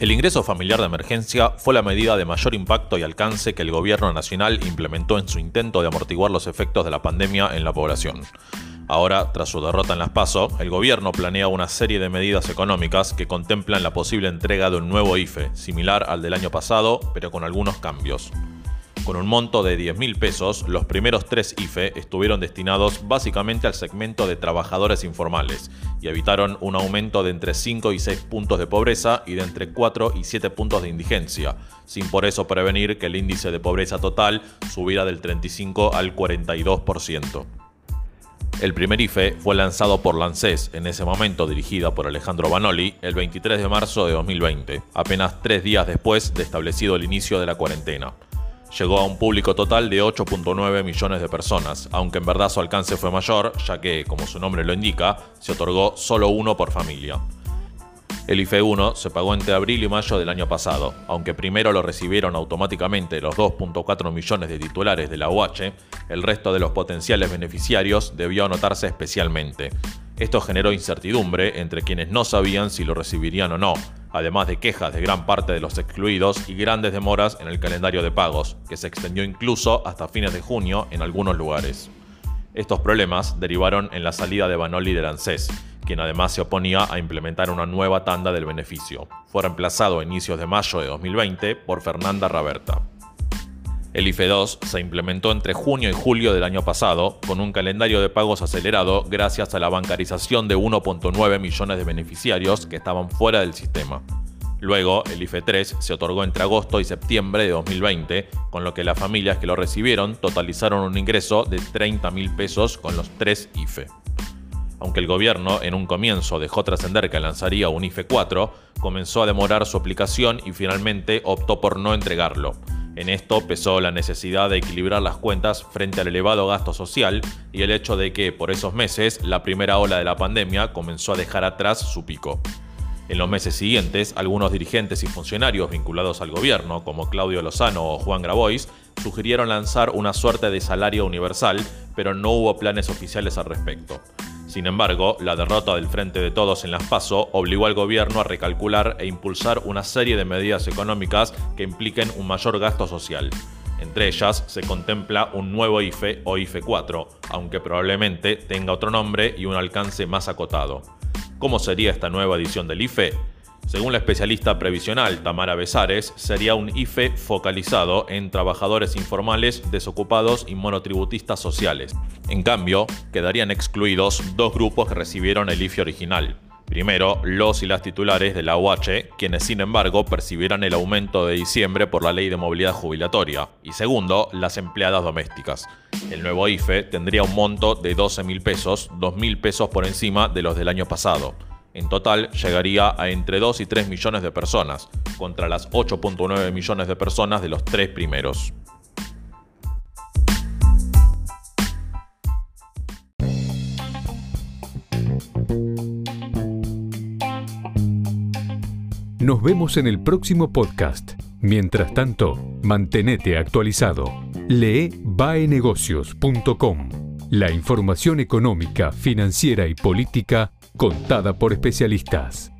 El ingreso familiar de emergencia fue la medida de mayor impacto y alcance que el gobierno nacional implementó en su intento de amortiguar los efectos de la pandemia en la población. Ahora, tras su derrota en las PASO, el gobierno planea una serie de medidas económicas que contemplan la posible entrega de un nuevo IFE, similar al del año pasado, pero con algunos cambios. Con un monto de 10 mil pesos, los primeros tres IFE estuvieron destinados básicamente al segmento de trabajadores informales y evitaron un aumento de entre 5 y 6 puntos de pobreza y de entre 4 y 7 puntos de indigencia, sin por eso prevenir que el índice de pobreza total subiera del 35 al 42%. El primer IFE fue lanzado por Lancés, en ese momento dirigida por Alejandro Banoli, el 23 de marzo de 2020, apenas tres días después de establecido el inicio de la cuarentena llegó a un público total de 8.9 millones de personas, aunque en verdad su alcance fue mayor, ya que, como su nombre lo indica, se otorgó solo uno por familia. El IFE 1 se pagó entre abril y mayo del año pasado, aunque primero lo recibieron automáticamente los 2.4 millones de titulares de la UH, el resto de los potenciales beneficiarios debió anotarse especialmente. Esto generó incertidumbre entre quienes no sabían si lo recibirían o no, además de quejas de gran parte de los excluidos y grandes demoras en el calendario de pagos, que se extendió incluso hasta fines de junio en algunos lugares. Estos problemas derivaron en la salida de Banoli de ANSES, quien además se oponía a implementar una nueva tanda del beneficio. Fue reemplazado a inicios de mayo de 2020 por Fernanda Raberta. El IFE 2 se implementó entre junio y julio del año pasado, con un calendario de pagos acelerado gracias a la bancarización de 1.9 millones de beneficiarios que estaban fuera del sistema. Luego, el IFE 3 se otorgó entre agosto y septiembre de 2020, con lo que las familias que lo recibieron totalizaron un ingreso de 30 mil pesos con los tres IFE. Aunque el gobierno en un comienzo dejó trascender que lanzaría un IFE 4, comenzó a demorar su aplicación y finalmente optó por no entregarlo. En esto pesó la necesidad de equilibrar las cuentas frente al elevado gasto social y el hecho de que por esos meses la primera ola de la pandemia comenzó a dejar atrás su pico. En los meses siguientes, algunos dirigentes y funcionarios vinculados al gobierno, como Claudio Lozano o Juan Grabois, sugirieron lanzar una suerte de salario universal, pero no hubo planes oficiales al respecto. Sin embargo, la derrota del Frente de Todos en las PASO obligó al gobierno a recalcular e impulsar una serie de medidas económicas que impliquen un mayor gasto social. Entre ellas se contempla un nuevo IFE o IFE 4, aunque probablemente tenga otro nombre y un alcance más acotado. ¿Cómo sería esta nueva edición del IFE? Según la especialista previsional Tamara Besares, sería un IFE focalizado en trabajadores informales, desocupados y monotributistas sociales. En cambio, quedarían excluidos dos grupos que recibieron el IFE original. Primero, los y las titulares de la UH, quienes sin embargo percibirán el aumento de diciembre por la ley de movilidad jubilatoria. Y segundo, las empleadas domésticas. El nuevo IFE tendría un monto de 12 mil pesos, 2 mil pesos por encima de los del año pasado. En total llegaría a entre 2 y 3 millones de personas, contra las 8.9 millones de personas de los tres primeros. Nos vemos en el próximo podcast. Mientras tanto, mantenete actualizado. Lee baenegocios.com. La información económica, financiera y política contada por especialistas.